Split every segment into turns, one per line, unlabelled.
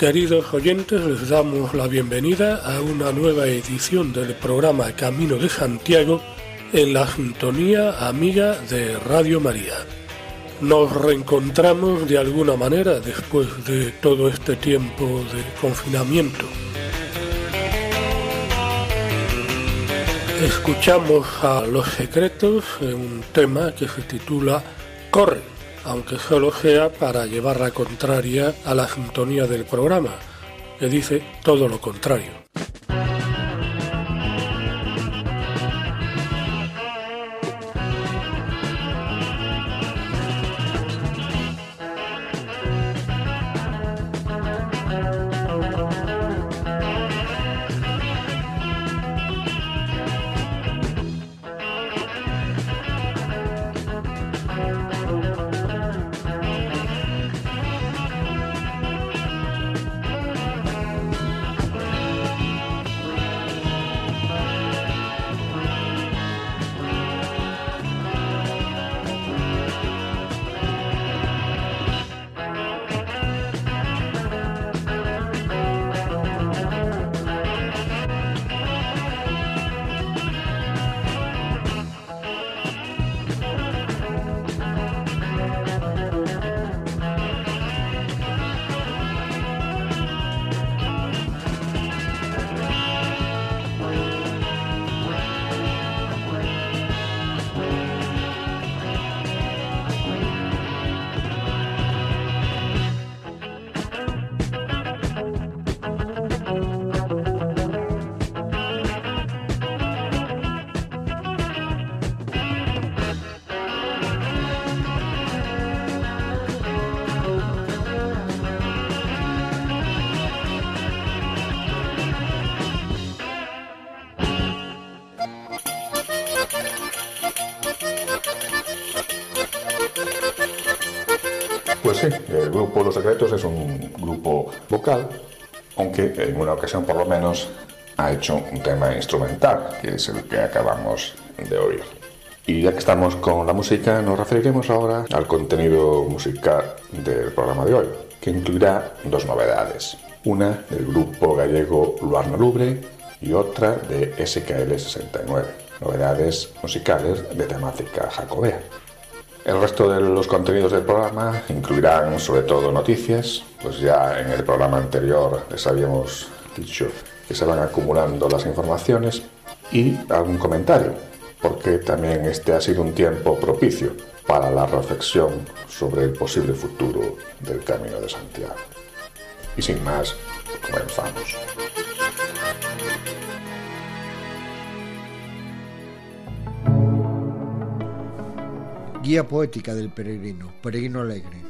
Queridos oyentes, les damos la bienvenida a una nueva edición del programa Camino de Santiago en la sintonía amiga de Radio María. Nos reencontramos de alguna manera después de todo este tiempo de confinamiento. Escuchamos a Los Secretos un tema que se titula Corre aunque solo sea para llevar la contraria a la sintonía del programa, que dice todo lo contrario.
Es un grupo vocal, aunque en una ocasión por lo menos ha hecho un tema instrumental, que es el que acabamos de oír. Y ya que estamos con la música, nos referiremos ahora al contenido musical del programa de hoy, que incluirá dos novedades. Una del grupo gallego Luarno Lubre y otra de SKL 69, novedades musicales de temática jacobea. El resto de los contenidos del programa incluirán sobre todo noticias, pues ya en el programa anterior les habíamos dicho que se van acumulando las informaciones y algún comentario, porque también este ha sido un tiempo propicio para la reflexión sobre el posible futuro del Camino de Santiago. Y sin más, comenzamos.
Poética del peregrino, peregrino alegre,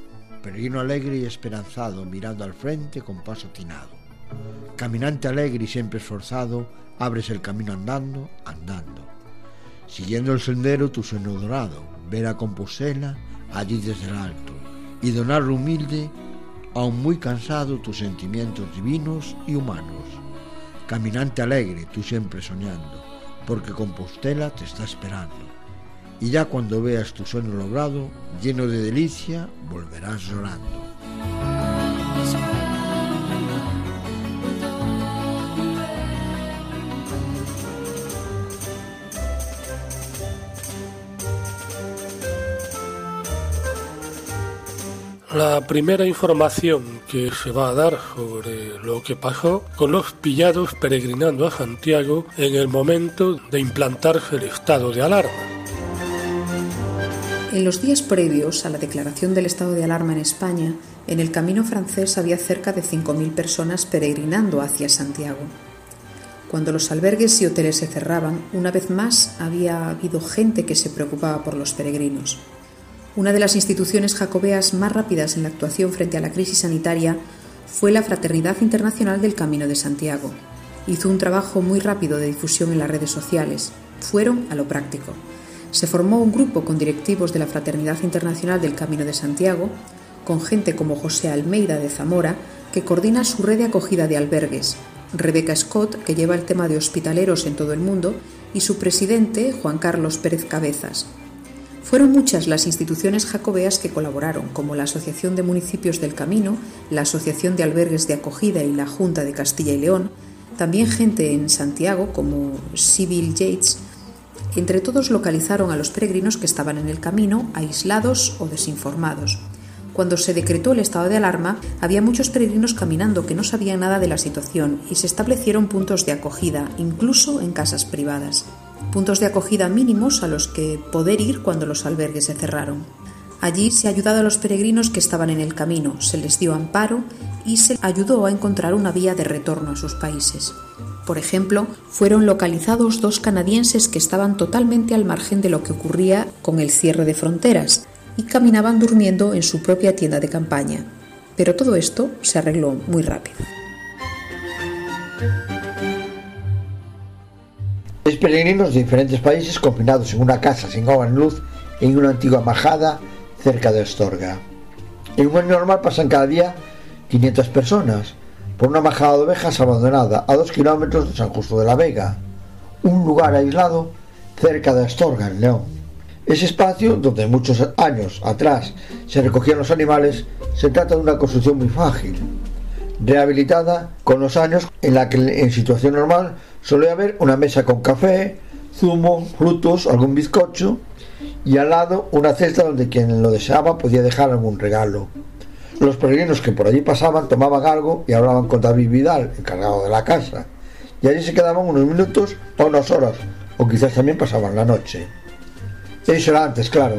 peregrino alegre y esperanzado, mirando al frente con paso atinado. Caminante alegre y siempre esforzado, abres el camino andando, andando. Siguiendo el sendero tu sueño dorado, ver a Compostela allí desde el alto, y donar humilde, aún muy cansado, tus sentimientos divinos y humanos. Caminante alegre, tú siempre soñando, porque Compostela te está esperando y ya cuando veas tu sueño logrado, lleno de delicia, volverás llorando.
La primera información que se va a dar sobre lo que pasó con los pillados peregrinando a Santiago en el momento de implantarse el estado de alarma.
En los días previos a la declaración del estado de alarma en España, en el camino francés había cerca de 5.000 personas peregrinando hacia Santiago. Cuando los albergues y hoteles se cerraban, una vez más había habido gente que se preocupaba por los peregrinos. Una de las instituciones jacobeas más rápidas en la actuación frente a la crisis sanitaria fue la Fraternidad Internacional del Camino de Santiago. Hizo un trabajo muy rápido de difusión en las redes sociales. Fueron a lo práctico. Se formó un grupo con directivos de la Fraternidad Internacional del Camino de Santiago, con gente como José Almeida de Zamora, que coordina su red de acogida de albergues, Rebecca Scott, que lleva el tema de hospitaleros en todo el mundo, y su presidente, Juan Carlos Pérez Cabezas. Fueron muchas las instituciones jacobeas que colaboraron, como la Asociación de Municipios del Camino, la Asociación de Albergues de Acogida y la Junta de Castilla y León, también gente en Santiago como Civil Yates. Entre todos localizaron a los peregrinos que estaban en el camino, aislados o desinformados. Cuando se decretó el estado de alarma, había muchos peregrinos caminando que no sabían nada de la situación y se establecieron puntos de acogida, incluso en casas privadas. Puntos de acogida mínimos a los que poder ir cuando los albergues se cerraron. Allí se ayudado a los peregrinos que estaban en el camino, se les dio amparo y se ayudó a encontrar una vía de retorno a sus países. Por ejemplo, fueron localizados dos canadienses que estaban totalmente al margen de lo que ocurría con el cierre de fronteras, y caminaban durmiendo en su propia tienda de campaña. Pero todo esto se arregló muy rápido.
Los peregrinos de diferentes países confinados en una casa sin agua ni luz en una antigua majada cerca de Astorga. En un año normal pasan cada día 500 personas por una majada de ovejas abandonada a dos kilómetros de San Justo de la Vega, un lugar aislado cerca de Astorga, en León. Ese espacio, donde muchos años atrás se recogían los animales, se trata de una construcción muy frágil, rehabilitada con los años en la que en situación normal solía haber una mesa con café, zumo, frutos, algún bizcocho y al lado una cesta donde quien lo deseaba podía dejar algún regalo. Los peregrinos que por allí pasaban tomaban algo y hablaban con David Vidal, encargado de la casa, y allí se quedaban unos minutos o unas horas, o quizás también pasaban la noche. Eso era antes, claro.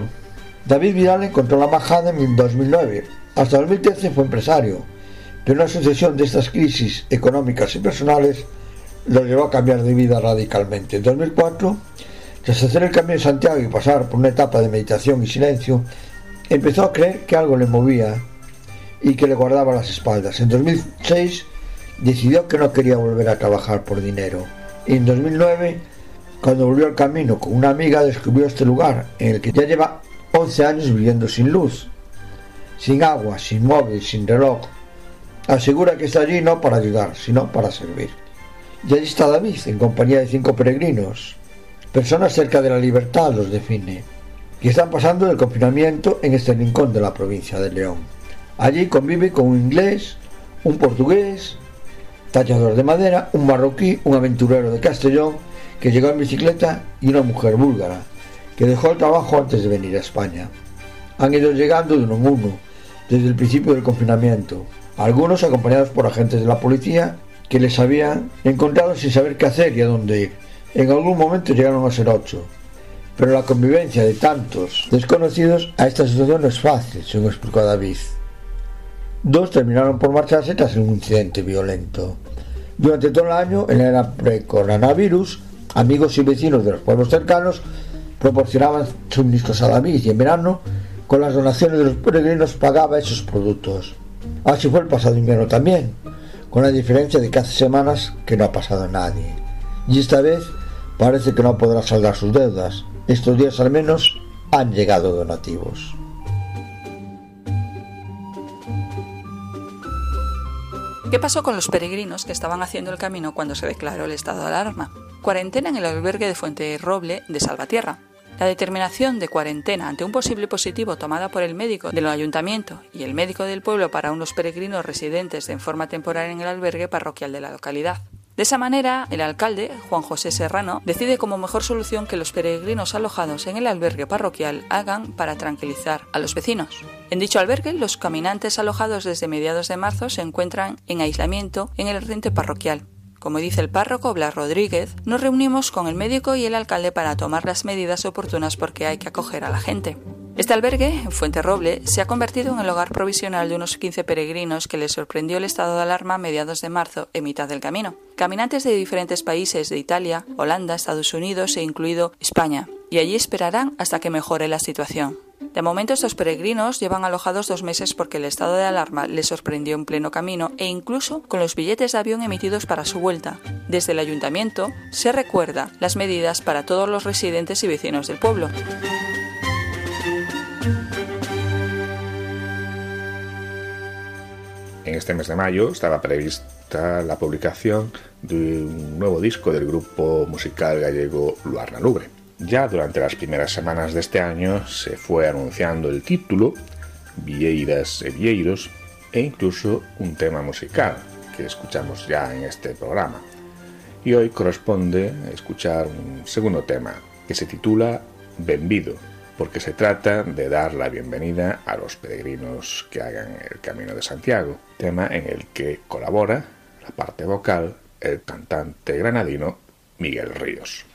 David Vidal encontró la majada en 2009. Hasta 2013 fue empresario, pero una sucesión de estas crisis económicas y personales lo llevó a cambiar de vida radicalmente. En 2004, tras hacer el camino de Santiago y pasar por una etapa de meditación y silencio, empezó a creer que algo le movía y que le guardaba las espaldas. En 2006 decidió que no quería volver a trabajar por dinero. Y en 2009 cuando volvió al camino con una amiga descubrió este lugar en el que ya lleva 11 años viviendo sin luz, sin agua, sin móvil, sin reloj. Asegura que está allí no para ayudar, sino para servir. Y allí está David, en compañía de cinco peregrinos, personas cerca de la libertad los define, que están pasando el confinamiento en este rincón de la provincia de León. Allí convive con un inglés, un portugués, tallador de madera, un marroquí, un aventurero de Castellón, que llegó en bicicleta y una mujer búlgara, que dejó el trabajo antes de venir a España. Han ido llegando de uno en uno, desde el principio del confinamiento, algunos acompañados por agentes de la policía que les habían encontrado sin saber qué hacer y a dónde ir. En algún momento llegaron a ser ocho, pero la convivencia de tantos desconocidos a esta situación no es fácil, según explicó David. Dos terminaron por marcharse tras un incidente violento. Durante todo el año, en la era pre-coronavirus, Amigos y vecinos de los pueblos cercanos proporcionaban suministros a David y en verano, con las donaciones de los peregrinos, pagaba esos productos. Así fue el pasado invierno también, con la diferencia de que hace semanas que no ha pasado nadie. Y esta vez parece que no podrá saldar sus deudas. Estos días al menos han llegado donativos.
¿Qué pasó con los peregrinos que estaban haciendo el camino cuando se declaró el estado de alarma? Cuarentena en el albergue de Fuente Roble de Salvatierra. La determinación de cuarentena ante un posible positivo tomada por el médico del ayuntamiento y el médico del pueblo para unos peregrinos residentes en forma temporal en el albergue parroquial de la localidad. De esa manera, el alcalde, Juan José Serrano, decide como mejor solución que los peregrinos alojados en el albergue parroquial hagan para tranquilizar a los vecinos. En dicho albergue, los caminantes alojados desde mediados de marzo se encuentran en aislamiento en el rente parroquial, como dice el párroco Blas Rodríguez, nos reunimos con el médico y el alcalde para tomar las medidas oportunas porque hay que acoger a la gente. Este albergue, en Fuente Roble, se ha convertido en el hogar provisional de unos 15 peregrinos que les sorprendió el estado de alarma a mediados de marzo, en mitad del camino. Caminantes de diferentes países de Italia, Holanda, Estados Unidos e incluido España, y allí esperarán hasta que mejore la situación. De momento estos peregrinos llevan alojados dos meses porque el estado de alarma les sorprendió en pleno camino e incluso con los billetes de avión emitidos para su vuelta. Desde el ayuntamiento se recuerda las medidas para todos los residentes y vecinos del pueblo.
En este mes de mayo estaba prevista la publicación de un nuevo disco del grupo musical gallego Luarna Lubre. Ya durante las primeras semanas de este año se fue anunciando el título, Vieiras e Vieiros, e incluso un tema musical que escuchamos ya en este programa. Y hoy corresponde escuchar un segundo tema que se titula Benvido, porque se trata de dar la bienvenida a los peregrinos que hagan el Camino de Santiago, tema en el que colabora la parte vocal el cantante granadino Miguel Ríos.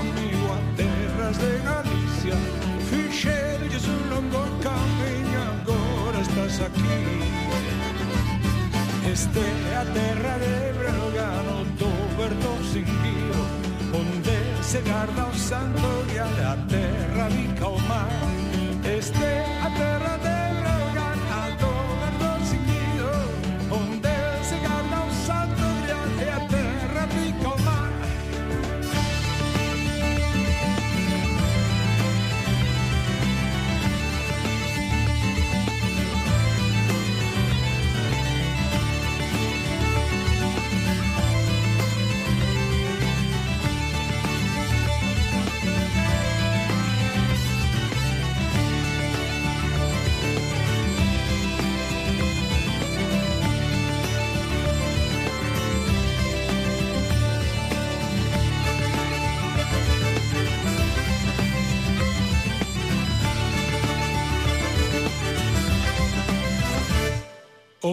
Amigo a terras de Galicia. Ficherche un longo camino, agora estás aquí. Este é a terra de Bregano do verdo sin guío Onde se guarda o santo e a terra rica o mar. Este a terra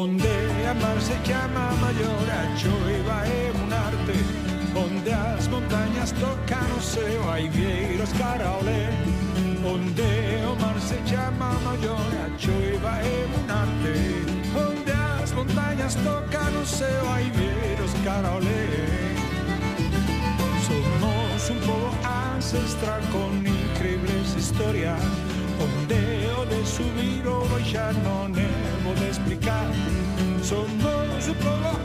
Onde a mar se chama maior a choiva é un arte Onde as montañas tocan o ceo hai vieiros cara ao lé Onde o mar se chama maior a choiva é un arte Onde as montañas tocan o ceo hai vieiros cara ao lé Somos un pobo ancestral con increíbles historias Onde de subir o baixar non é de explicar. Somos un poco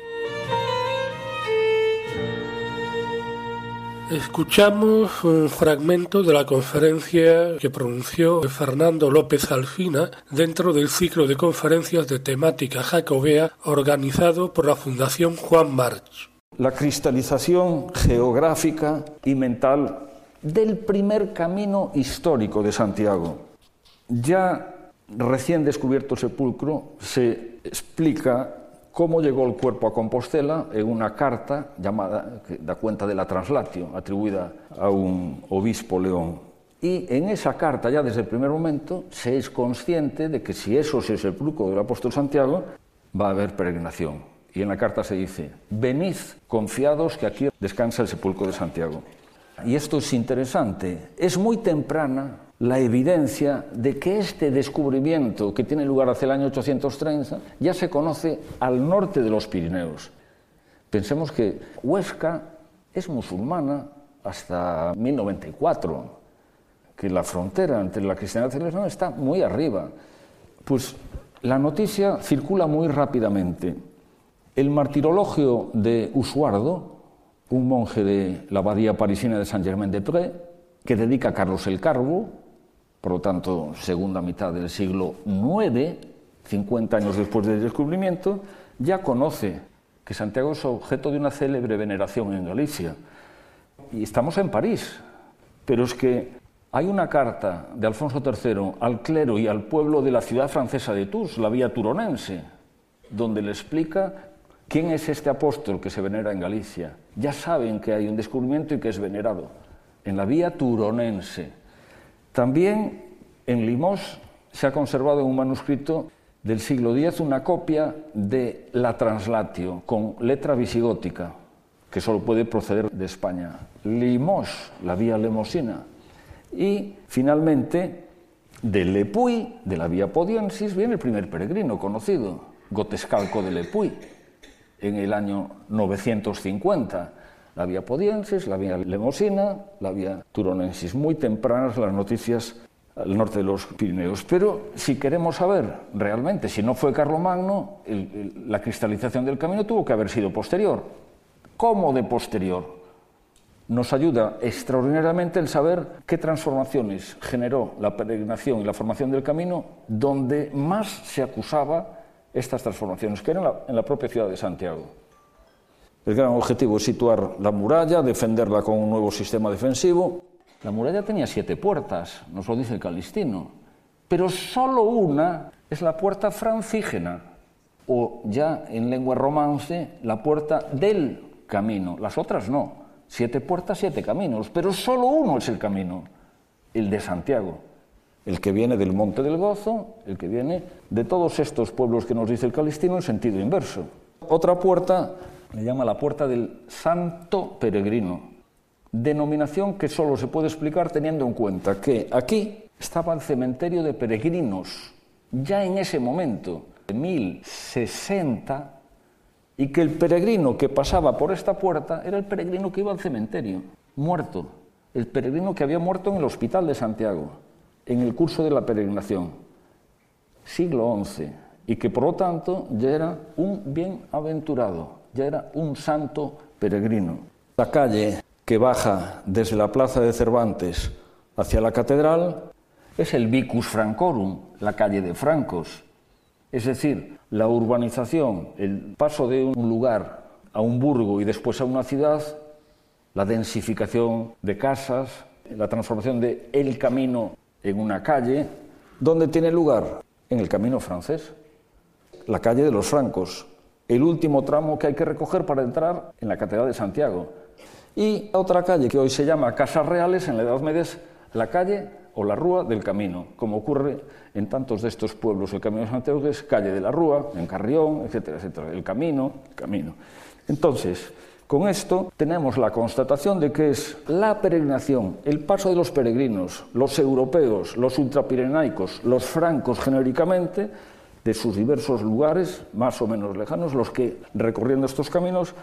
Escuchamos un fragmento de la conferencia que pronunció Fernando López Alfina dentro del ciclo de conferencias de temática jacobea organizado por la Fundación Juan March.
La cristalización geográfica y mental del primer camino histórico de Santiago. Ya recién descubierto sepulcro se explica cómo llegó el cuerpo a Compostela en una carta llamada, que da cuenta de la translatio, atribuida a un obispo león. Y en esa carta, ya desde el primer momento, se es consciente de que si eso es el sepulcro del apóstol Santiago, va a haber peregrinación. Y en la carta se dice, venid confiados que aquí descansa el sepulcro de Santiago. Y esto es interesante, es muy temprana la evidencia de que este descubrimiento que tiene lugar hacia el año 830 ya se conoce al norte de los Pirineos. Pensemos que Huesca es musulmana hasta 1094, que la frontera entre la cristiandad y la islam está muy arriba. Pues la noticia circula muy rápidamente. El martirologio de Usuardo, un monje de la abadía parisina de Saint-Germain-des-Prés, que dedica a Carlos el Carbo, por lo tanto, segunda mitad del siglo IX, 50 años después del descubrimiento, ya conoce que Santiago es objeto de una célebre veneración en Galicia. Y estamos en París, pero es que hay una carta de Alfonso III al clero y al pueblo de la ciudad francesa de Tours, la vía turonense, donde le explica quién es este apóstol que se venera en Galicia. Ya saben que hay un descubrimiento y que es venerado en la vía turonense. También en Limos se ha conservado en un manuscrito del siglo X una copia de la Translatio con letra visigótica, que solo puede proceder de España. Limos, la vía lemosina. Y finalmente, de Lepuy, de la vía Podiensis, viene el primer peregrino conocido, Gotescalco de Lepuy, en el año 950 la vía Podiensis, la vía Lemosina, la vía Turonensis. Muy tempranas las noticias al norte de los Pirineos. Pero si queremos saber realmente si no fue Carlomagno, la cristalización del camino tuvo que haber sido posterior. ¿Cómo de posterior? Nos ayuda extraordinariamente el saber qué transformaciones generó la peregrinación y la formación del camino, donde más se acusaba estas transformaciones, que eran en la propia ciudad de Santiago. El gran objetivo es situar la muralla, defenderla con un nuevo sistema defensivo. La muralla tenía siete puertas, nos lo dice el Calistino, pero solo una es la puerta francígena, o ya en lengua romance, la puerta del camino. Las otras no. Siete puertas, siete caminos, pero solo uno es el camino, el de Santiago, el que viene del Monte del Gozo, el que viene de todos estos pueblos que nos dice el Calistino en sentido inverso. Otra puerta le llama la puerta del Santo Peregrino, denominación que solo se puede explicar teniendo en cuenta que aquí estaba el cementerio de peregrinos, ya en ese momento, de 1060, y que el peregrino que pasaba por esta puerta era el peregrino que iba al cementerio, muerto, el peregrino que había muerto en el hospital de Santiago, en el curso de la peregrinación, siglo XI, y que por lo tanto ya era un bienaventurado ya era un santo peregrino. La calle que baja desde la plaza de Cervantes hacia la catedral es el Vicus Francorum, la calle de Francos. Es decir, la urbanización, el paso de un lugar a un burgo y después a una ciudad, la densificación de casas, la transformación de el camino en una calle, ¿dónde tiene lugar? En el camino francés, la calle de los francos, el último tramo que hay que recoger para entrar en la Catedral de Santiago. Y otra calle que hoy se llama Casas Reales, en la Edad Media, es la calle o la Rúa del Camino, como ocurre en tantos de estos pueblos. El Camino de Santiago es calle de la Rúa, en Carrión, etcétera, etcétera. El camino, el camino. Entonces, con esto tenemos la constatación de que es la peregrinación, el paso de los peregrinos, los europeos, los ultrapirenaicos, los francos genéricamente, de sus diversos lugares, más o menos lejanos, los que recorriendo estos caminos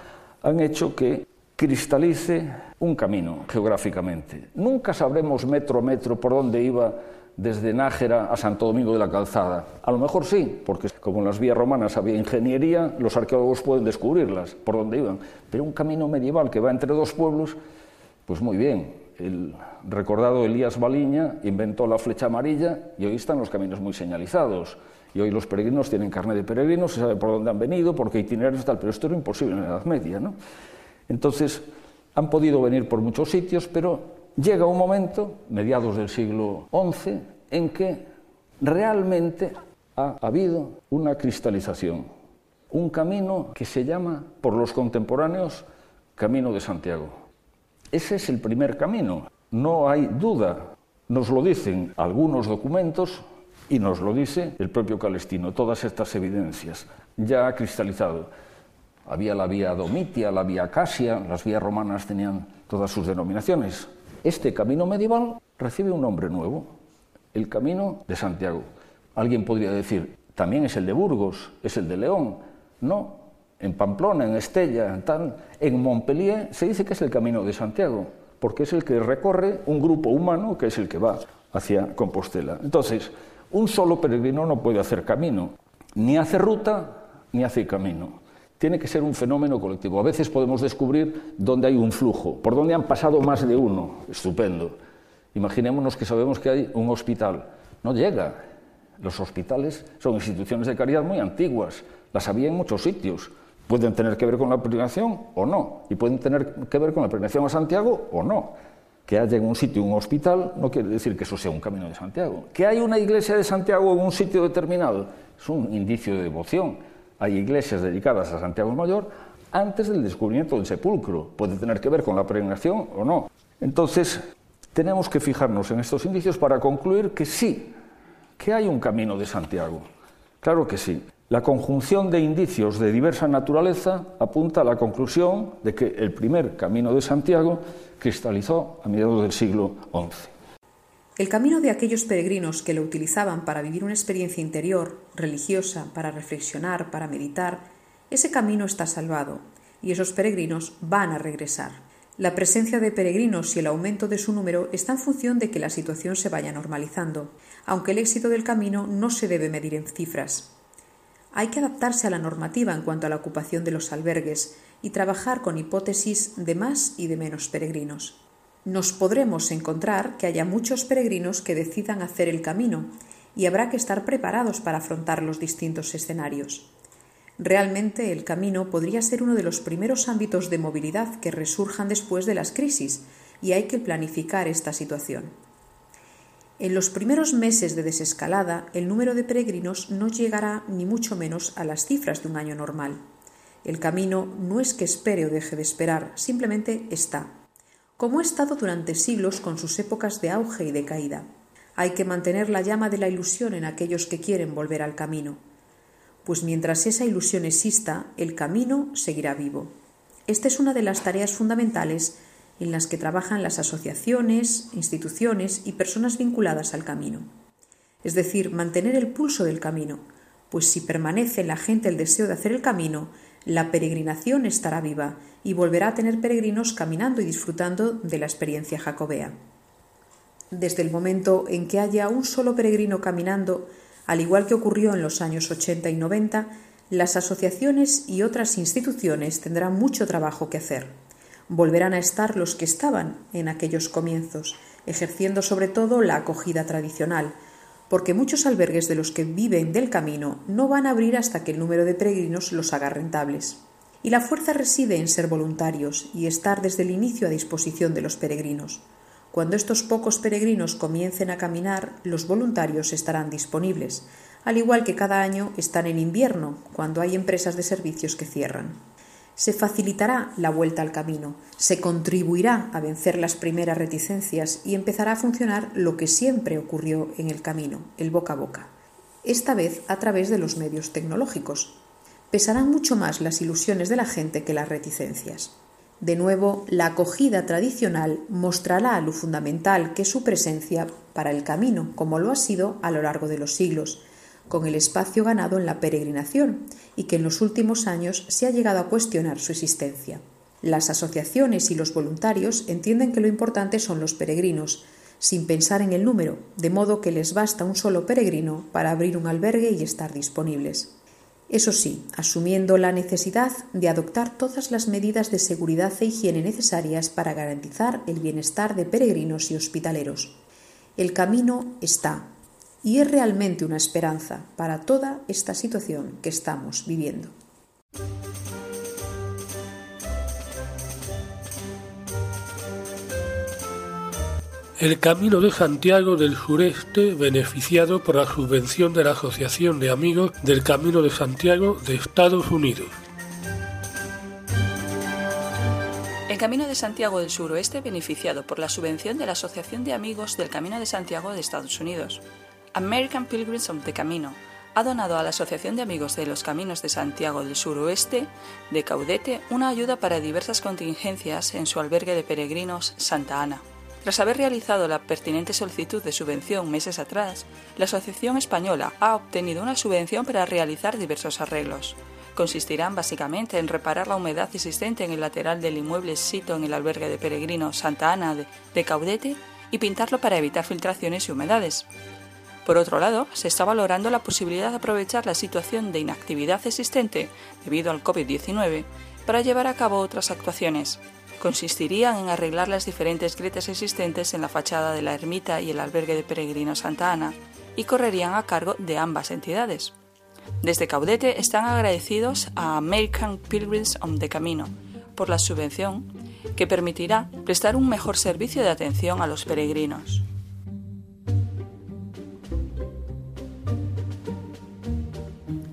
han hecho que cristalice un camino geográficamente. Nunca sabremos metro a metro por dónde iba desde Nájera a Santo Domingo de la Calzada. A lo mejor sí, porque como en las vías romanas había ingeniería, los arqueólogos pueden descubrirlas, por dónde iban. Pero un camino medieval que va entre dos pueblos, pues muy bien. El recordado Elías Baliña inventó la flecha amarilla y hoy están los caminos muy señalizados. Y hoy los peregrinos tienen carne de peregrinos, se sabe por dónde han venido, por qué itinerarios tal, pero esto era imposible en la Edad Media. ¿no? Entonces, han podido venir por muchos sitios, pero llega un momento, mediados del siglo XI, en que realmente ha habido una cristalización, un camino que se llama por los contemporáneos Camino de Santiago. Ese es el primer camino, no hay duda. Nos lo dicen algunos documentos y nos lo dice el propio Calestino, todas estas evidencias, ya ha cristalizado. Había la vía Domitia, la vía Casia, las vías romanas tenían todas sus denominaciones. Este camino medieval recibe un nombre nuevo, el camino de Santiago. Alguien podría decir, también es el de Burgos, es el de León. No, en Pamplona, en Estella, en, en Montpellier se dice que es el camino de Santiago, porque es el que recorre un grupo humano que es el que va hacia Compostela. Entonces, un solo peregrino no puede hacer camino, ni hace ruta ni hace camino. Tiene que ser un fenómeno colectivo. A veces podemos descubrir dónde hay un flujo, por dónde han pasado más de uno. Estupendo. Imaginémonos que sabemos que hay un hospital. No llega. Los hospitales son instituciones de caridad muy antiguas. Las había en muchos sitios. Pueden tener que ver con la peregrinación o no. Y pueden tener que ver con la peregrinación a Santiago o no. Que haya en un sitio un hospital no quiere decir que eso sea un camino de Santiago. Que hay una iglesia de Santiago en un sitio determinado es un indicio de devoción. Hay iglesias dedicadas a Santiago Mayor antes del descubrimiento del sepulcro. Puede tener que ver con la peregrinación o no. Entonces, tenemos que fijarnos en estos indicios para concluir que sí, que hay un camino de Santiago. Claro que sí. La conjunción de indicios de diversa naturaleza apunta a la conclusión de que el primer camino de Santiago cristalizó a mediados del siglo XI.
El camino de aquellos peregrinos que lo utilizaban para vivir una experiencia interior, religiosa, para reflexionar, para meditar, ese camino está salvado y esos peregrinos van a regresar. La presencia de peregrinos y el aumento de su número está en función de que la situación se vaya normalizando, aunque el éxito del camino no se debe medir en cifras. Hay que adaptarse a la normativa en cuanto a la ocupación de los albergues y trabajar con hipótesis de más y de menos peregrinos. Nos podremos encontrar que haya muchos peregrinos que decidan hacer el camino y habrá que estar preparados para afrontar los distintos escenarios. Realmente el camino podría ser uno de los primeros ámbitos de movilidad que resurjan después de las crisis y hay que planificar esta situación. En los primeros meses de desescalada, el número de peregrinos no llegará ni mucho menos a las cifras de un año normal. El camino no es que espere o deje de esperar, simplemente está, como ha estado durante siglos con sus épocas de auge y de caída. Hay que mantener la llama de la ilusión en aquellos que quieren volver al camino, pues mientras esa ilusión exista, el camino seguirá vivo. Esta es una de las tareas fundamentales en las que trabajan las asociaciones, instituciones y personas vinculadas al camino. Es decir, mantener el pulso del camino, pues si permanece en la gente el deseo de hacer el camino, la peregrinación estará viva y volverá a tener peregrinos caminando y disfrutando de la experiencia jacobea. Desde el momento en que haya un solo peregrino caminando, al igual que ocurrió en los años 80 y 90, las asociaciones y otras instituciones tendrán mucho trabajo que hacer volverán a estar los que estaban en aquellos comienzos, ejerciendo sobre todo la acogida tradicional, porque muchos albergues de los que viven del camino no van a abrir hasta que el número de peregrinos los haga rentables. Y la fuerza reside en ser voluntarios y estar desde el inicio a disposición de los peregrinos. Cuando estos pocos peregrinos comiencen a caminar, los voluntarios estarán disponibles, al igual que cada año están en invierno, cuando hay empresas de servicios que cierran. Se facilitará la vuelta al camino, se contribuirá a vencer las primeras reticencias y empezará a funcionar lo que siempre ocurrió en el camino, el boca a boca, esta vez a través de los medios tecnológicos. Pesarán mucho más las ilusiones de la gente que las reticencias. De nuevo, la acogida tradicional mostrará lo fundamental que es su presencia para el camino, como lo ha sido a lo largo de los siglos, con el espacio ganado en la peregrinación y que en los últimos años se ha llegado a cuestionar su existencia. Las asociaciones y los voluntarios entienden que lo importante son los peregrinos, sin pensar en el número, de modo que les basta un solo peregrino para abrir un albergue y estar disponibles eso sí, asumiendo la necesidad de adoptar todas las medidas de seguridad e higiene necesarias para garantizar el bienestar de peregrinos y hospitaleros. El camino está, y es realmente una esperanza para toda esta situación que estamos viviendo.
el Camino de Santiago del Sureste beneficiado por la subvención de la Asociación de Amigos del Camino de Santiago de Estados Unidos.
El Camino de Santiago del Suroeste beneficiado por la subvención de la Asociación de Amigos del Camino de Santiago de Estados Unidos. American Pilgrims of the Camino ha donado a la Asociación de Amigos de los Caminos de Santiago del Suroeste de Caudete una ayuda para diversas contingencias en su albergue de peregrinos Santa Ana. Tras haber realizado la pertinente solicitud de subvención meses atrás, la Asociación Española ha obtenido una subvención para realizar diversos arreglos. Consistirán básicamente en reparar la humedad existente en el lateral del inmueble sito en el albergue de peregrinos Santa Ana de, Caudete y pintarlo para evitar filtraciones y humedades. Por otro lado, se está valorando la posibilidad de aprovechar la situación de inactividad existente debido al COVID-19 para llevar a cabo otras actuaciones, consistirían en arreglar las diferentes grietas existentes en la fachada de la ermita y el albergue de peregrinos Santa Ana y correrían a cargo de ambas entidades. Desde Caudete están agradecidos a American Pilgrims on the Camino por la subvención que permitirá prestar un mejor servicio de atención a los peregrinos.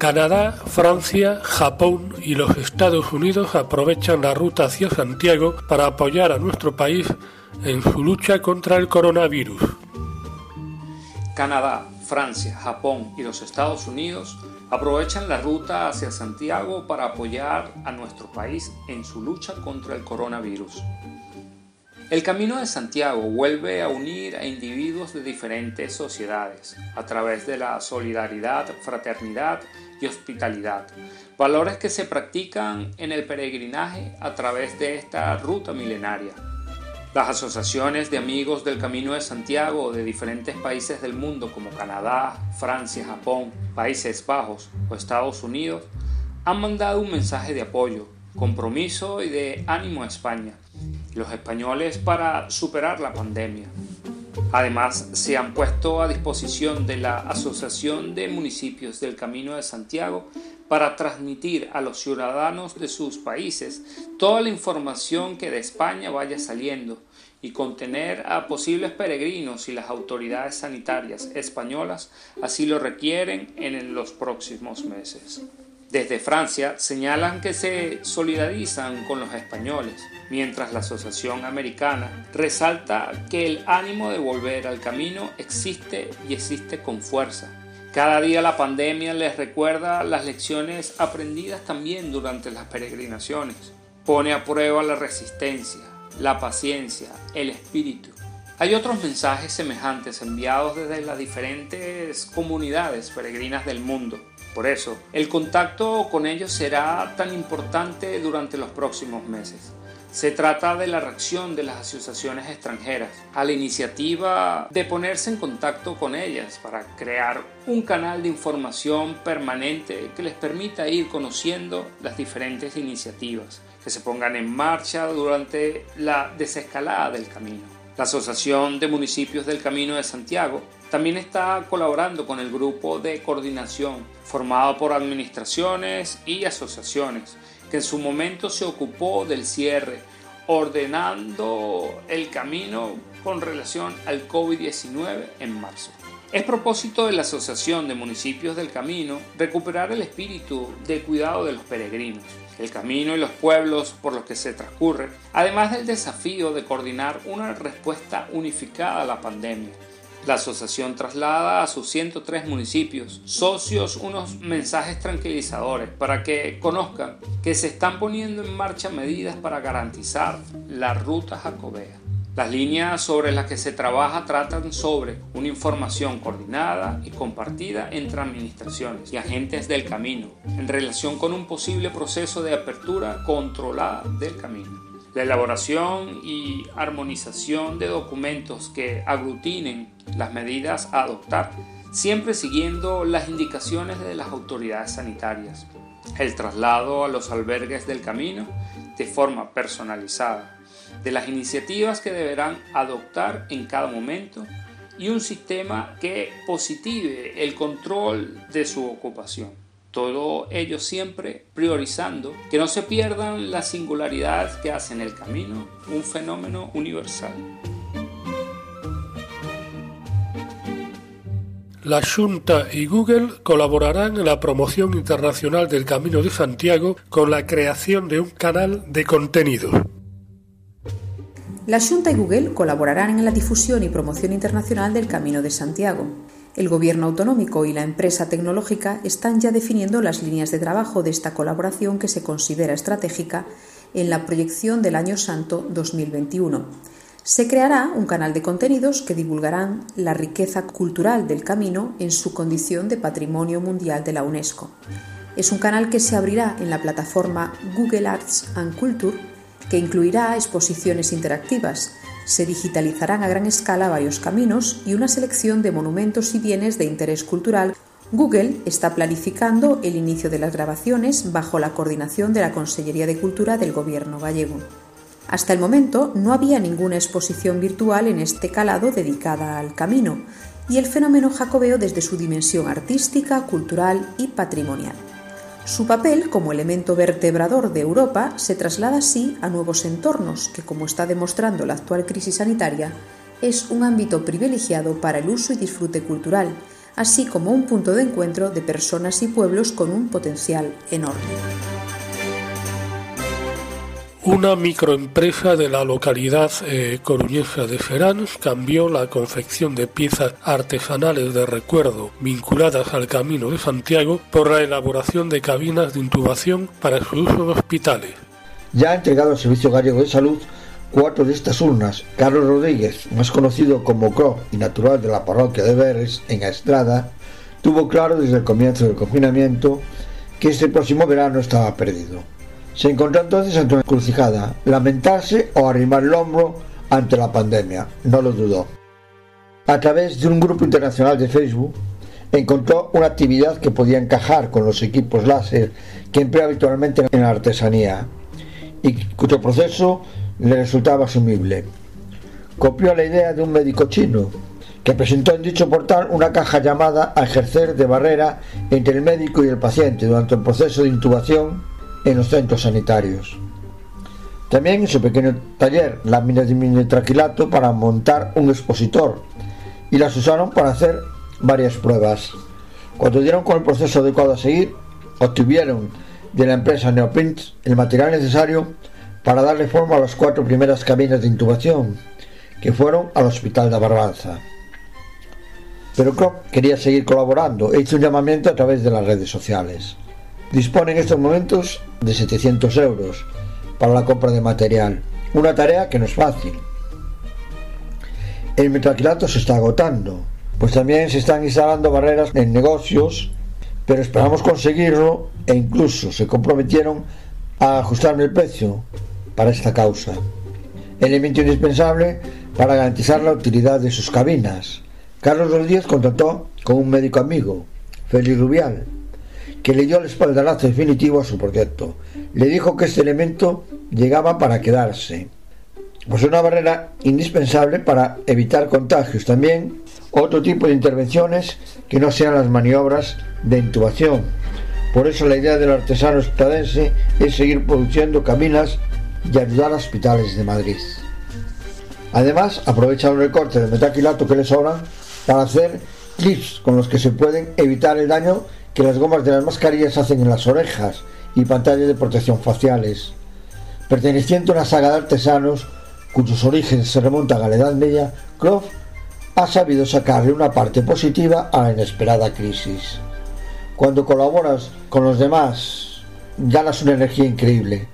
Canadá, Francia, Japón y los Estados Unidos aprovechan la ruta hacia Santiago para apoyar a nuestro país en su lucha contra el coronavirus.
Canadá, Francia, Japón y los Estados Unidos aprovechan la ruta hacia Santiago para apoyar a nuestro país en su lucha contra el coronavirus. El Camino de Santiago vuelve a unir a individuos de diferentes sociedades a través de la solidaridad, fraternidad y hospitalidad, valores que se practican en el peregrinaje a través de esta ruta milenaria. Las asociaciones de amigos del Camino de Santiago de diferentes países del mundo como Canadá, Francia, Japón, Países Bajos o Estados Unidos han mandado un mensaje de apoyo, compromiso y de ánimo a España los españoles para superar la pandemia. Además, se han puesto a disposición de la Asociación de Municipios del Camino de Santiago para transmitir a los ciudadanos de sus países toda la información que de España vaya saliendo y contener a posibles peregrinos si las autoridades sanitarias españolas así lo requieren en los próximos meses. Desde Francia señalan que se solidarizan con los españoles, mientras la Asociación Americana resalta que el ánimo de volver al camino existe y existe con fuerza. Cada día la pandemia les recuerda las lecciones aprendidas también durante las peregrinaciones. Pone a prueba la resistencia, la paciencia, el espíritu. Hay otros mensajes semejantes enviados desde las diferentes comunidades peregrinas del mundo por eso, el contacto con ellos será tan importante durante los próximos meses. Se trata de la reacción de las asociaciones extranjeras a la iniciativa de ponerse en contacto con ellas para crear un canal de información permanente que les permita ir conociendo las diferentes iniciativas que se pongan en marcha durante la desescalada del camino. La Asociación de Municipios del Camino de Santiago también está colaborando con el grupo de coordinación formado por administraciones y asociaciones que en su momento se ocupó del cierre, ordenando el camino con relación al COVID-19 en marzo. Es propósito de la Asociación de Municipios del Camino recuperar el espíritu de cuidado de los peregrinos, el camino y los pueblos por los que se transcurre, además del desafío de coordinar una respuesta unificada a la pandemia. La asociación traslada a sus 103 municipios socios unos mensajes tranquilizadores para que conozcan que se están poniendo en marcha medidas para garantizar la ruta jacobea. Las líneas sobre las que se trabaja tratan sobre una información coordinada y compartida entre administraciones y agentes del camino en relación con un posible proceso de apertura controlada del camino. La elaboración y armonización de documentos que aglutinen las medidas a adoptar, siempre siguiendo las indicaciones de las autoridades sanitarias. El traslado a los albergues del camino de forma personalizada de las iniciativas que deberán adoptar en cada momento y un sistema que positive el control de su ocupación. Todo ello siempre priorizando que no se pierdan las singularidades que hacen el camino un fenómeno universal.
La Junta y Google colaborarán en la promoción internacional del Camino de Santiago con la creación de un canal de contenido.
La Junta y Google colaborarán en la difusión y promoción internacional del Camino de Santiago. El Gobierno autonómico y la empresa tecnológica están ya definiendo las líneas de trabajo de esta colaboración que se considera estratégica en la proyección del Año Santo 2021. Se creará un canal de contenidos que divulgarán la riqueza cultural del camino en su condición de Patrimonio Mundial de la UNESCO. Es un canal que se abrirá en la plataforma Google Arts and Culture que incluirá exposiciones interactivas. Se digitalizarán a gran escala varios caminos y una selección de monumentos y bienes de interés cultural. Google está planificando el inicio de las grabaciones bajo la coordinación de la Consellería de Cultura del Gobierno gallego. Hasta el momento no había ninguna exposición virtual en este calado dedicada al camino y el fenómeno jacobeo desde su dimensión artística, cultural y patrimonial. Su papel como elemento vertebrador de Europa se traslada así a nuevos entornos que, como está demostrando la actual crisis sanitaria, es un ámbito privilegiado para el uso y disfrute cultural, así como un punto de encuentro de personas y pueblos con un potencial enorme.
Una microempresa de la localidad eh, coruñesa de Serán cambió la confección de piezas artesanales de recuerdo vinculadas al Camino de Santiago por la elaboración de cabinas de intubación para su uso en hospitales.
Ya ha entregado al Servicio Gallego de Salud cuatro de estas urnas. Carlos Rodríguez, más conocido como Cro y natural de la parroquia de Veres, en Estrada, tuvo claro desde el comienzo del confinamiento que este próximo verano estaba perdido se encontró entonces ante una encrucijada, lamentarse o arrimar el hombro ante la pandemia. No lo dudó. A través de un grupo internacional de Facebook, encontró una actividad que podía encajar con los equipos láser que emplea habitualmente en la artesanía y cuyo proceso le resultaba asumible. Copió la idea de un médico chino que presentó en dicho portal una caja llamada a ejercer de barrera entre el médico y el paciente durante el proceso de intubación en los centros sanitarios. También en su pequeño taller láminas de minitraquilato para montar un expositor y las usaron para hacer varias pruebas. Cuando dieron con el proceso adecuado a seguir, obtuvieron de la empresa Neoprint el material necesario para darle forma a las cuatro primeras cabinas de intubación que fueron al hospital de Barbanza. Pero Kropp quería seguir colaborando e hizo un llamamiento a través de las redes sociales dispone en estos momentos de 700 euros para la compra de material. Una tarea que no es fácil. El metaquilato se está agotando, pues también se están instalando barreras en negocios, pero esperamos conseguirlo e incluso se comprometieron a ajustarme el precio para esta causa. Elemento indispensable para garantizar la utilidad de sus cabinas. Carlos Rodríguez contrató con un médico amigo, Félix Rubial, que le dio el espaldarazo definitivo a su proyecto. Le dijo que este elemento llegaba para quedarse. Pues una barrera indispensable para evitar contagios. También otro tipo de intervenciones que no sean las maniobras de intubación. Por eso la idea del artesano estadounidense es seguir produciendo caminas y ayudar a hospitales de Madrid. Además, aprovecha los recortes de metaquilato que le sobran para hacer clips con los que se pueden evitar el daño que las gomas de las mascarillas hacen en las orejas y pantallas de protección faciales. Perteneciente a una saga de artesanos cuyos orígenes se remontan a la Edad Media, Croft ha sabido sacarle una parte positiva a la inesperada crisis. Cuando colaboras con los demás, ganas una energía increíble.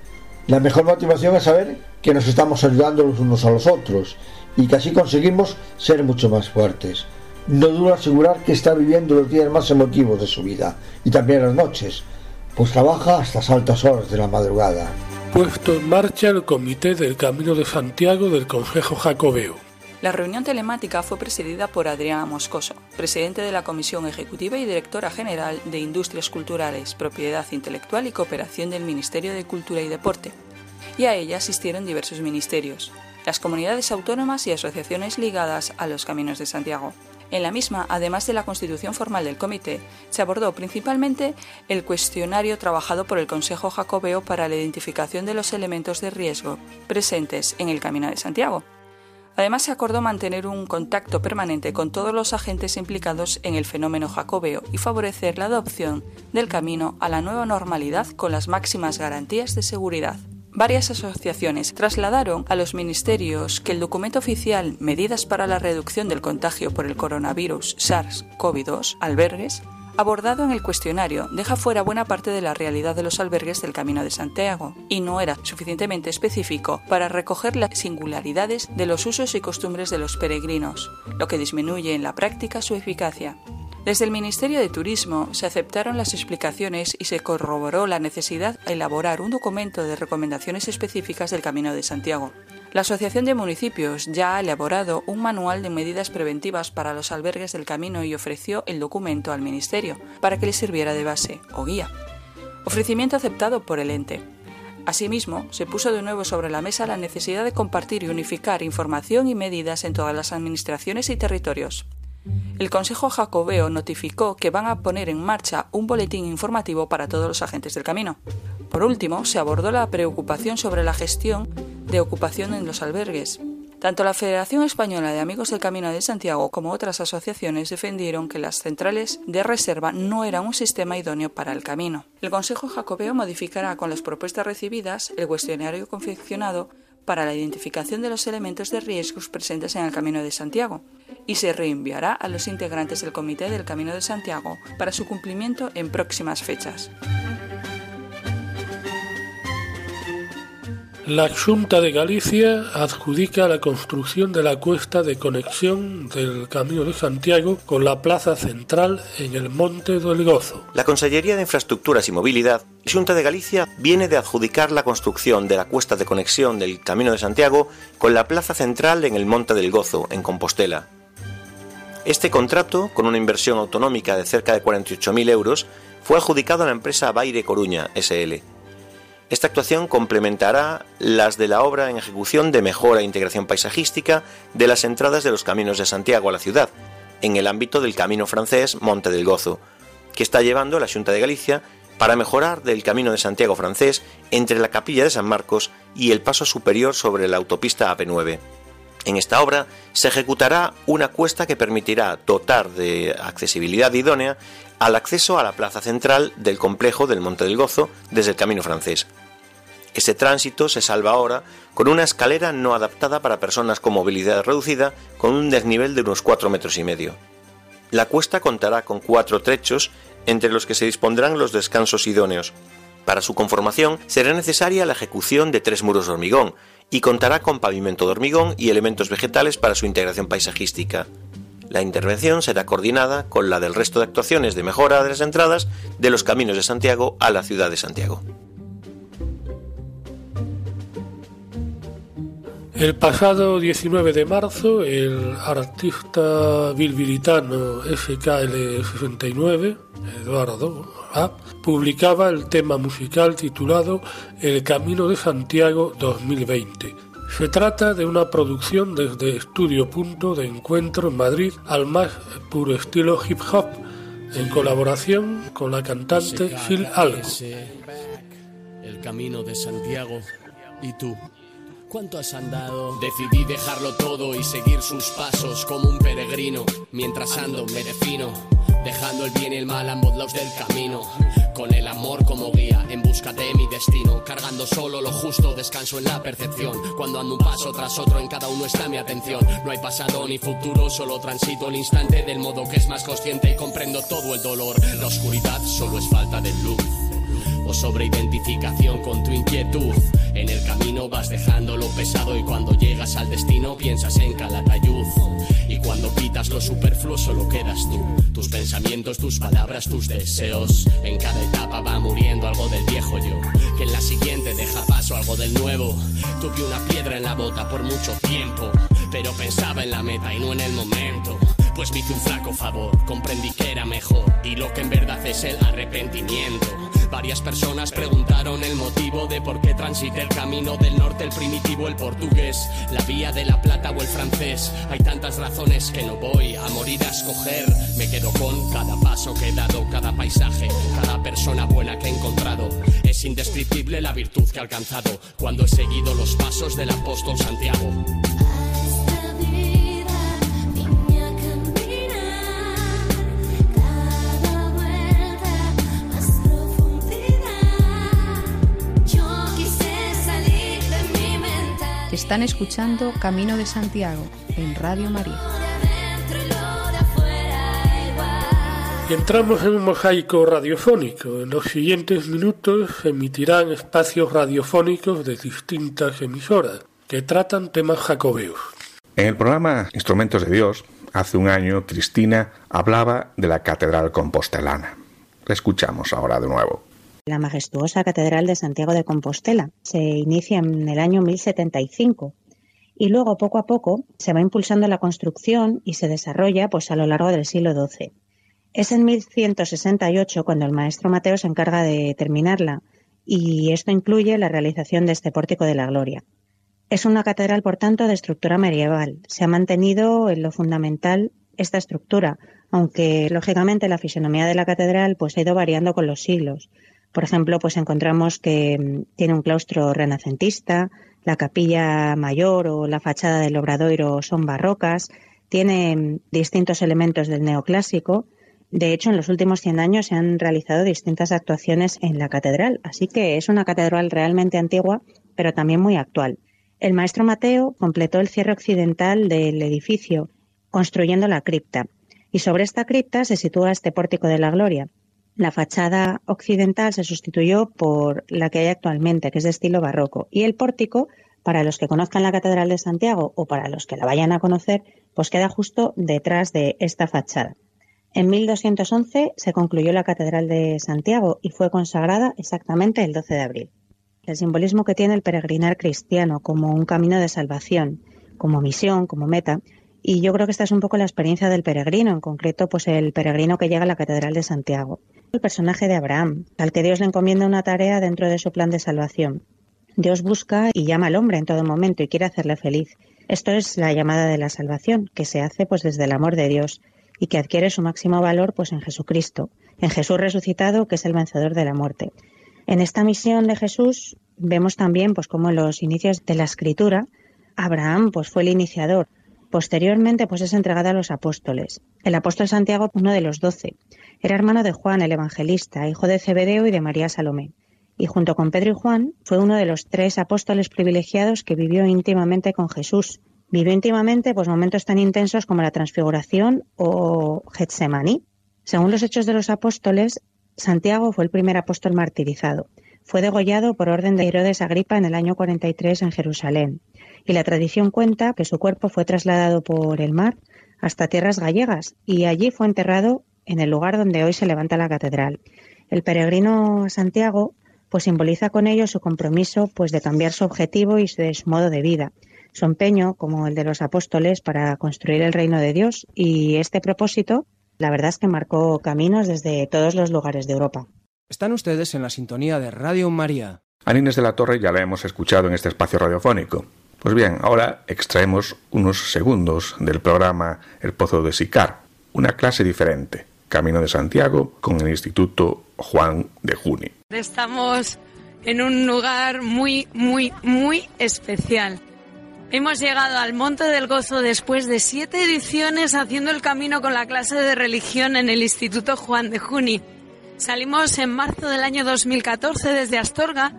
La mejor motivación es saber que nos estamos ayudando los unos a los otros y que así conseguimos ser mucho más fuertes. No dudo asegurar que está viviendo los días más emotivos de su vida y también las noches, pues trabaja hasta las altas horas de la madrugada.
Puesto en marcha el Comité del Camino de Santiago del Consejo Jacobeo.
La reunión telemática fue presidida por Adriana Moscoso, presidente de la Comisión Ejecutiva y directora general de Industrias Culturales, Propiedad Intelectual y Cooperación del Ministerio de Cultura y Deporte, y a ella asistieron diversos ministerios, las comunidades autónomas y asociaciones ligadas a los Caminos de Santiago. En la misma, además de la constitución formal del comité, se abordó principalmente el cuestionario trabajado por el Consejo Jacobeo para la identificación de los elementos de riesgo presentes en el Camino de Santiago. Además, se acordó mantener un contacto permanente con todos los agentes implicados en el fenómeno jacobeo y favorecer la adopción del camino a la nueva normalidad con las máximas garantías de seguridad. Varias asociaciones trasladaron a los ministerios que el documento oficial Medidas para la reducción del contagio por el coronavirus SARS-CoV-2 albergues abordado en el cuestionario deja fuera buena parte de la realidad de los albergues del Camino de Santiago y no era suficientemente específico para recoger las singularidades de los usos y costumbres de los peregrinos, lo que disminuye en la práctica su eficacia. Desde el Ministerio de Turismo se aceptaron las explicaciones y se corroboró la necesidad de elaborar un documento de recomendaciones específicas del Camino de Santiago. La Asociación de Municipios ya ha elaborado un manual de medidas preventivas para los albergues del camino y ofreció el documento al Ministerio para que le sirviera de base o guía. Ofrecimiento aceptado por el ente. Asimismo, se puso de nuevo sobre la mesa la necesidad de compartir y unificar información y medidas en todas las administraciones y territorios. El Consejo Jacobeo notificó que van a poner en marcha un boletín informativo para todos los agentes del camino. Por último, se abordó la preocupación sobre la gestión de ocupación en los albergues. Tanto la Federación Española de Amigos del Camino de Santiago como otras asociaciones defendieron que las centrales de reserva no eran un sistema idóneo para el camino. El Consejo Jacobeo modificará con las propuestas recibidas el cuestionario confeccionado para la identificación de los elementos de riesgos presentes en el Camino de Santiago y se reenviará a los integrantes del Comité del Camino de Santiago para su cumplimiento en próximas fechas.
La Junta de Galicia adjudica la construcción de la cuesta de conexión del Camino de Santiago con la plaza central en el Monte del Gozo.
La Consellería de Infraestructuras y Movilidad, Junta de Galicia, viene de adjudicar la construcción de la cuesta de conexión del Camino de Santiago con la plaza central en el Monte del Gozo, en Compostela. Este contrato, con una inversión autonómica de cerca de 48.000 euros, fue adjudicado a la empresa Baire Coruña, SL. Esta actuación complementará las de la obra en ejecución de mejora e integración paisajística de las entradas de los caminos de Santiago a la ciudad, en el ámbito del camino francés Monte del Gozo, que está llevando la Junta de Galicia para mejorar del camino de Santiago francés entre la capilla de San Marcos y el paso superior sobre la autopista AP9. En esta obra se ejecutará una cuesta que permitirá dotar de accesibilidad idónea al acceso a la plaza central del complejo del Monte del Gozo desde el camino francés. Ese tránsito se salva ahora con una escalera no adaptada para personas con movilidad reducida con un desnivel de unos 4 metros y medio. La cuesta contará con cuatro trechos entre los que se dispondrán los descansos idóneos. Para su conformación será necesaria la ejecución de tres muros de hormigón y contará con pavimento de hormigón y elementos vegetales para su integración paisajística. La intervención será coordinada con la del resto de actuaciones de mejora de las entradas de los caminos de Santiago a la ciudad de Santiago.
El pasado 19 de marzo, el artista bilbilitano SKL69, Eduardo publicaba el tema musical titulado El Camino de Santiago 2020. Se trata de una producción desde Estudio Punto de Encuentro en Madrid al más puro estilo hip hop, en colaboración con la cantante Phil Alco.
El Camino de Santiago y tú. ¿Cuánto has andado? Decidí dejarlo todo y seguir sus pasos como un peregrino. Mientras ando me defino, dejando el bien y el mal a ambos lados del camino. Con el amor como guía, en busca de mi destino. Cargando solo lo justo, descanso en la percepción. Cuando ando un paso tras otro, en cada uno está mi atención. No hay pasado ni futuro, solo transito el instante del modo que es más consciente y comprendo todo el dolor. La oscuridad solo es falta de luz o sobre identificación con tu inquietud. En el camino vas dejando lo pesado y cuando llegas al destino piensas en Calatayud. Y cuando quitas lo superfluo solo quedas tú, tus pensamientos, tus palabras, tus deseos. En cada etapa va muriendo algo del viejo yo, que en la siguiente deja paso algo del nuevo. Tuve una piedra en la bota por mucho tiempo, pero pensaba en la meta y no en el momento. Pues me hice un flaco favor, comprendí que era mejor y lo que en verdad es el arrepentimiento. Varias personas preguntaron el motivo de por qué transité el camino del norte, el primitivo, el portugués, la vía de la plata o el francés. Hay tantas razones que no voy a morir a escoger. Me quedo con cada paso que he dado, cada paisaje, cada persona buena que he encontrado. Es indescriptible la virtud que he alcanzado cuando he seguido los pasos del apóstol Santiago.
Están escuchando Camino de Santiago en Radio María.
Y entramos en un mosaico radiofónico. En los siguientes minutos se emitirán espacios radiofónicos de distintas emisoras que tratan temas jacobeos.
En el programa Instrumentos de Dios, hace un año, Cristina hablaba de la Catedral Compostelana. La escuchamos ahora de nuevo.
La majestuosa Catedral de Santiago de Compostela se inicia en el año 1075 y luego poco a poco se va impulsando la construcción y se desarrolla pues a lo largo del siglo XII. Es en 1168 cuando el maestro Mateo se encarga de terminarla y esto incluye la realización de este pórtico de la gloria. Es una catedral, por tanto, de estructura medieval. Se ha mantenido en lo fundamental esta estructura, aunque lógicamente la fisonomía de la catedral pues ha ido variando con los siglos. Por ejemplo, pues encontramos que mm, tiene un claustro renacentista, la capilla mayor o la fachada del obradoiro son barrocas, tiene mm, distintos elementos del neoclásico. De hecho, en los últimos 100 años se han realizado distintas actuaciones en la catedral, así que es una catedral realmente antigua, pero también muy actual. El maestro Mateo completó el cierre occidental del edificio, construyendo la cripta, y sobre esta cripta se sitúa este pórtico de la gloria, la fachada occidental se sustituyó por la que hay actualmente, que es de estilo barroco, y el pórtico, para los que conozcan la Catedral de Santiago o para los que la vayan a conocer, pues queda justo detrás de esta fachada. En 1211 se concluyó la Catedral de Santiago y fue consagrada exactamente el 12 de abril. El simbolismo que tiene el peregrinar cristiano como un camino de salvación, como misión, como meta, y yo creo que esta es un poco la experiencia del peregrino, en concreto, pues el peregrino que llega a la Catedral de Santiago. El personaje de Abraham, al que Dios le encomienda una tarea dentro de su plan de salvación. Dios busca y llama al hombre en todo momento y quiere hacerle feliz. Esto es la llamada de la salvación, que se hace pues desde el amor de Dios y que adquiere su máximo valor pues en Jesucristo, en Jesús resucitado, que es el vencedor de la muerte. En esta misión de Jesús vemos también pues como en los inicios de la escritura Abraham pues fue el iniciador, Posteriormente, pues es entregada a los apóstoles. El apóstol Santiago, uno de los doce, era hermano de Juan el Evangelista, hijo de Zebedeo y de María Salomé. Y junto con Pedro y Juan fue uno de los tres apóstoles privilegiados que vivió íntimamente con Jesús. Vivió íntimamente pues, momentos tan intensos como la transfiguración o Getsemaní. Según los hechos de los apóstoles, Santiago fue el primer apóstol martirizado. Fue degollado por orden de Herodes Agripa en el año 43 en Jerusalén y la tradición cuenta que su cuerpo fue trasladado por el mar hasta tierras gallegas y allí fue enterrado en el lugar donde hoy se levanta la catedral. El peregrino Santiago pues simboliza con ello su compromiso pues de cambiar su objetivo y de su modo de vida, su empeño como el de los apóstoles para construir el reino de Dios y este propósito la verdad es que marcó caminos desde todos los lugares de Europa.
Están ustedes en la sintonía de Radio María.
A Inés de la Torre ya la hemos escuchado en este espacio radiofónico. Pues bien, ahora extraemos unos segundos del programa El Pozo de Sicar, una clase diferente, Camino de Santiago, con el Instituto Juan de Juni.
Estamos en un lugar muy, muy, muy especial. Hemos llegado al Monte del Gozo después de siete ediciones haciendo el camino con la clase de religión en el Instituto Juan de Juni. Salimos en marzo del año 2014 desde Astorga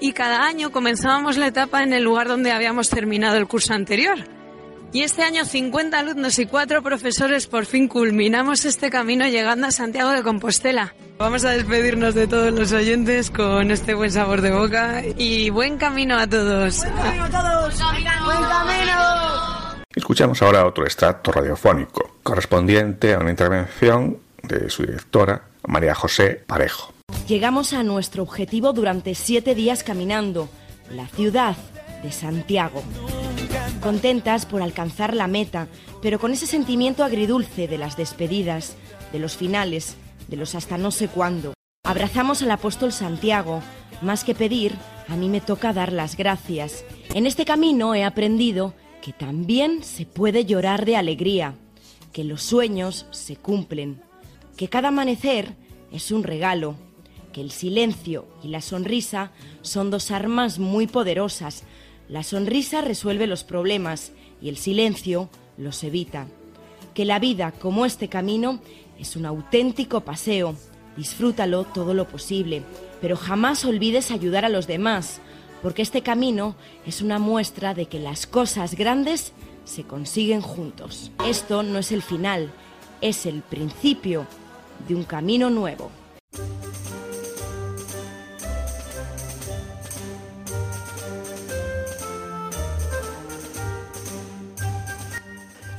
y cada año comenzábamos la etapa en el lugar donde habíamos terminado el curso anterior. Y este año 50 alumnos y cuatro profesores por fin culminamos este camino llegando a Santiago de Compostela. Vamos a despedirnos de todos los oyentes con este buen sabor de boca y buen camino a todos.
Buen camino a todos. Buen camino.
Escuchamos ahora otro extracto radiofónico correspondiente a una intervención de su directora, María José Parejo.
Llegamos a nuestro objetivo durante siete días caminando, la ciudad de Santiago. Contentas por alcanzar la meta, pero con ese sentimiento agridulce de las despedidas, de los finales, de los hasta no sé cuándo. Abrazamos al apóstol Santiago. Más que pedir, a mí me toca dar las gracias. En este camino he aprendido que también se puede llorar de alegría, que los sueños se cumplen, que cada amanecer es un regalo, el silencio y la sonrisa son dos armas muy poderosas. La sonrisa resuelve los problemas y el silencio los evita. Que la vida, como este camino, es un auténtico paseo. Disfrútalo todo lo posible, pero jamás olvides ayudar a los demás, porque este camino es una muestra de que las cosas grandes se consiguen juntos. Esto no es el final, es el principio de un camino nuevo.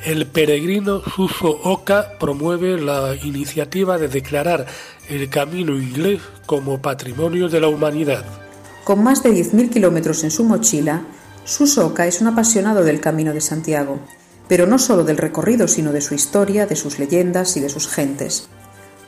El peregrino Suso Oka promueve la iniciativa de declarar el camino inglés como patrimonio de la humanidad.
Con más de 10.000 kilómetros en su mochila, Suso Oka es un apasionado del Camino de Santiago, pero no solo del recorrido, sino de su historia, de sus leyendas y de sus gentes.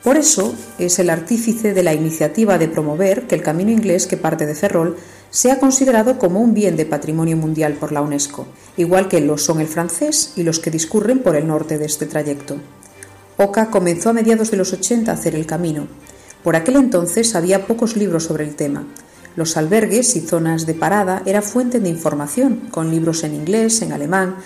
Por eso es el artífice de la iniciativa de promover que el camino inglés que parte de Ferrol sea considerado como un bien de patrimonio mundial por la UNESCO, igual que lo son el francés y los que discurren por el norte de este trayecto. Oca comenzó a mediados de los 80 a hacer el camino. Por aquel entonces había pocos libros sobre el tema. Los albergues y zonas de parada era fuente de información, con libros en inglés, en alemán,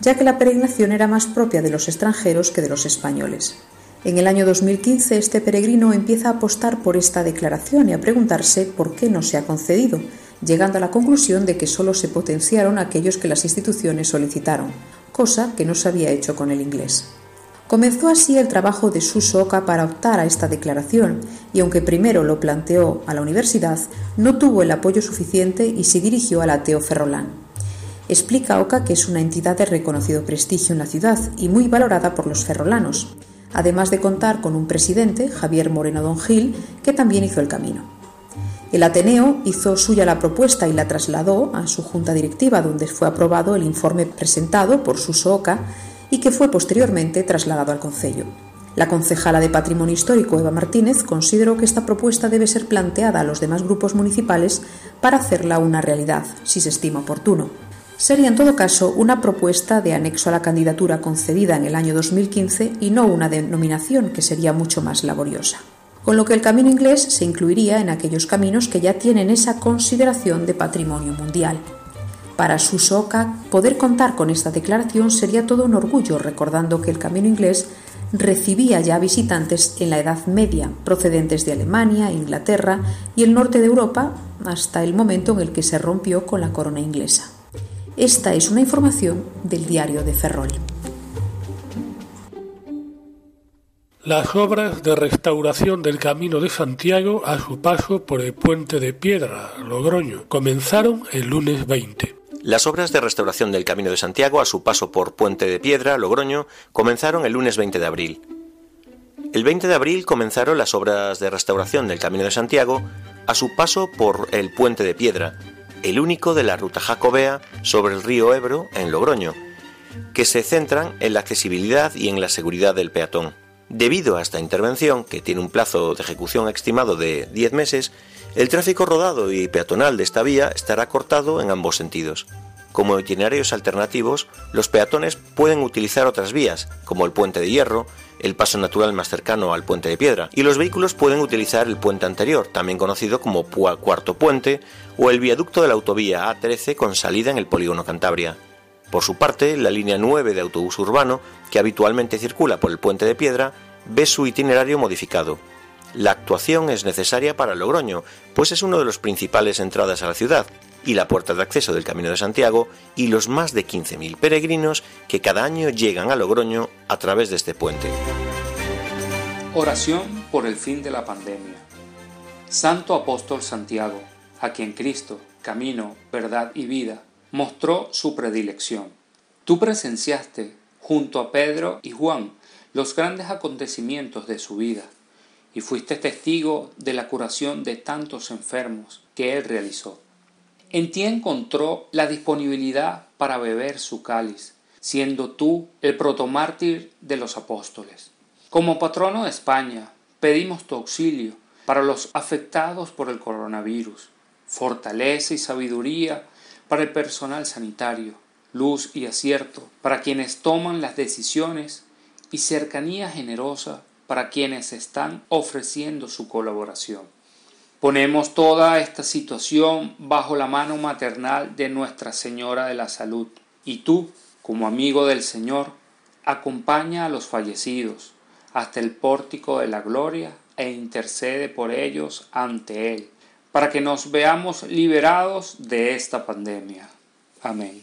ya que la peregrinación era más propia de los extranjeros que de los españoles. En el año 2015 este peregrino empieza a apostar por esta declaración y a preguntarse por qué no se ha concedido, llegando a la conclusión de que solo se potenciaron aquellos que las instituciones solicitaron, cosa que no se había hecho con el inglés. Comenzó así el trabajo de Suso Oca para optar a esta declaración y aunque primero lo planteó a la universidad, no tuvo el apoyo suficiente y se dirigió al ateo Ferrolán. Explica Oca que es una entidad de reconocido prestigio en la ciudad y muy valorada por los ferrolanos, además de contar con un presidente, Javier Moreno Don Gil, que también hizo el camino. El Ateneo hizo suya la propuesta y la trasladó a su junta directiva, donde fue aprobado el informe presentado por Suso Oca y que fue posteriormente trasladado al Concello. La concejala de Patrimonio Histórico, Eva Martínez, consideró que esta propuesta debe ser planteada a los demás grupos municipales para hacerla una realidad, si se estima oportuno. Sería en todo caso una propuesta de anexo a la candidatura concedida en el año 2015 y no una denominación que sería mucho más laboriosa con lo que el camino inglés se incluiría en aquellos caminos que ya tienen esa consideración de patrimonio mundial. Para Susoka, poder contar con esta declaración sería todo un orgullo, recordando que el camino inglés recibía ya visitantes en la Edad Media, procedentes de Alemania, Inglaterra y el norte de Europa, hasta el momento en el que se rompió con la corona inglesa. Esta es una información del diario de Ferrol.
Las obras de restauración del Camino de Santiago a su paso por el puente de piedra, Logroño, comenzaron el lunes 20.
Las obras de restauración del Camino de Santiago a su paso por Puente de Piedra, Logroño, comenzaron el lunes 20 de abril. El 20 de abril comenzaron las obras de restauración del Camino de Santiago a su paso por el Puente de Piedra, el único de la ruta jacobea sobre el río Ebro en Logroño, que se centran en la accesibilidad y en la seguridad del peatón. Debido a esta intervención, que tiene un plazo de ejecución estimado de 10 meses, el tráfico rodado y peatonal de esta vía estará cortado en ambos sentidos. Como itinerarios alternativos, los peatones pueden utilizar otras vías, como el puente de hierro, el paso natural más cercano al puente de piedra, y los vehículos pueden utilizar el puente anterior, también conocido como cuarto puente, o el viaducto de la autovía A13 con salida en el polígono Cantabria. Por su parte, la línea 9 de autobús urbano, que habitualmente circula por el puente de piedra, ve su itinerario modificado. La actuación es necesaria para Logroño, pues es uno de los principales entradas a la ciudad y la puerta de acceso del Camino de Santiago y los más de 15.000 peregrinos que cada año llegan a Logroño a través de este puente.
Oración por el fin de la pandemia. Santo Apóstol Santiago, a quien Cristo, camino, verdad y vida, mostró su predilección. Tú presenciaste, junto a Pedro y Juan, los grandes acontecimientos de su vida, y fuiste testigo de la curación de tantos enfermos que él realizó. En ti encontró la disponibilidad para beber su cáliz, siendo tú el protomártir de los apóstoles. Como patrono de España, pedimos tu auxilio para los afectados por el coronavirus, fortaleza y sabiduría para el personal sanitario, luz y acierto para quienes toman las decisiones y cercanía generosa para quienes están ofreciendo su colaboración. Ponemos toda esta situación bajo la mano maternal de Nuestra Señora de la Salud y tú, como amigo del Señor, acompaña a los fallecidos hasta el pórtico de la gloria e intercede por ellos ante Él para que nos veamos liberados de esta pandemia. Amén.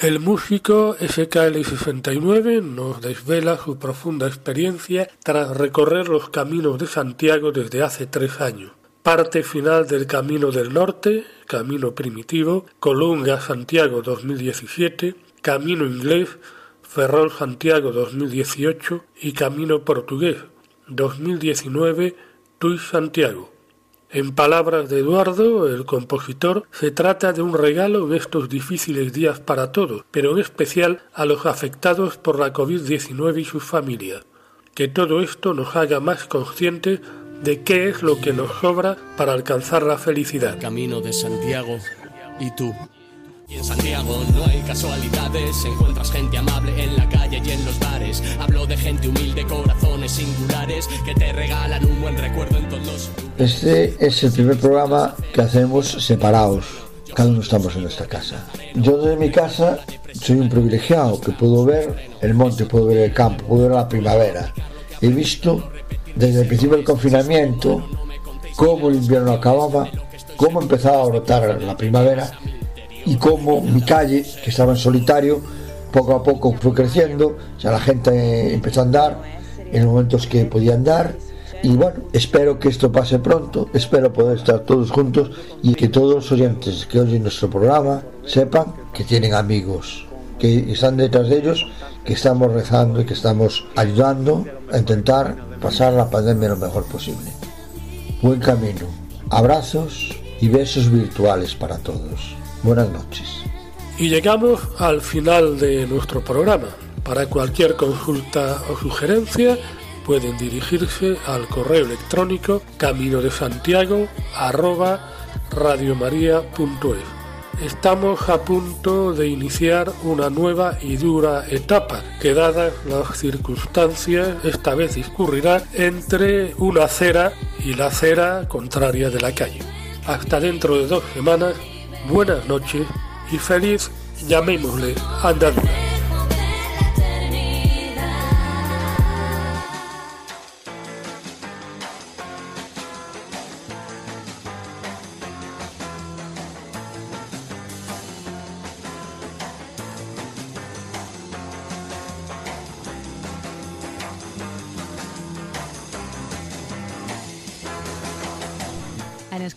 El músico SKL69 nos desvela su profunda experiencia tras recorrer los caminos de Santiago desde hace tres años. Parte final del Camino del Norte, Camino Primitivo, Colunga Santiago 2017, Camino Inglés, Ferrol Santiago 2018 y Camino Portugués 2019, Tuy Santiago. En palabras de Eduardo, el compositor, se trata de un regalo en estos difíciles días para todos, pero en especial a los afectados por la COVID-19 y sus familias. Que todo esto nos haga más conscientes de qué es lo que nos sobra para alcanzar la felicidad.
Camino de Santiago y tú. Y en Santiago no hay casualidades, encuentras gente amable en la calle y en los bares. Hablo de gente humilde, corazones singulares que te regalan un buen recuerdo en todos
Este es el primer programa que hacemos separados. Cada uno estamos en nuestra casa. Yo desde mi casa soy un privilegiado que puedo ver el monte, puedo ver el campo, puedo ver la primavera. He visto desde el principio del confinamiento cómo el invierno acababa, cómo empezaba a brotar la primavera y cómo mi calle, que estaba en solitario, poco a poco fue creciendo, o sea, la gente empezó a andar en los momentos que podía andar. Y bueno, espero que esto pase pronto, espero poder estar todos juntos y que todos los oyentes que oyen nuestro programa sepan que tienen amigos, que están detrás de ellos, que estamos rezando y que estamos ayudando a intentar pasar la pandemia lo mejor posible. Buen camino, abrazos y besos virtuales para todos. Buenas noches.
Y llegamos al final de nuestro programa. Para cualquier consulta o sugerencia pueden dirigirse al correo electrónico camino de santiago Estamos a punto de iniciar una nueva y dura etapa que dadas las circunstancias esta vez discurrirá entre una acera y la acera contraria de la calle. Hasta dentro de dos semanas buenas noches y feliz, llamémosle, andadura.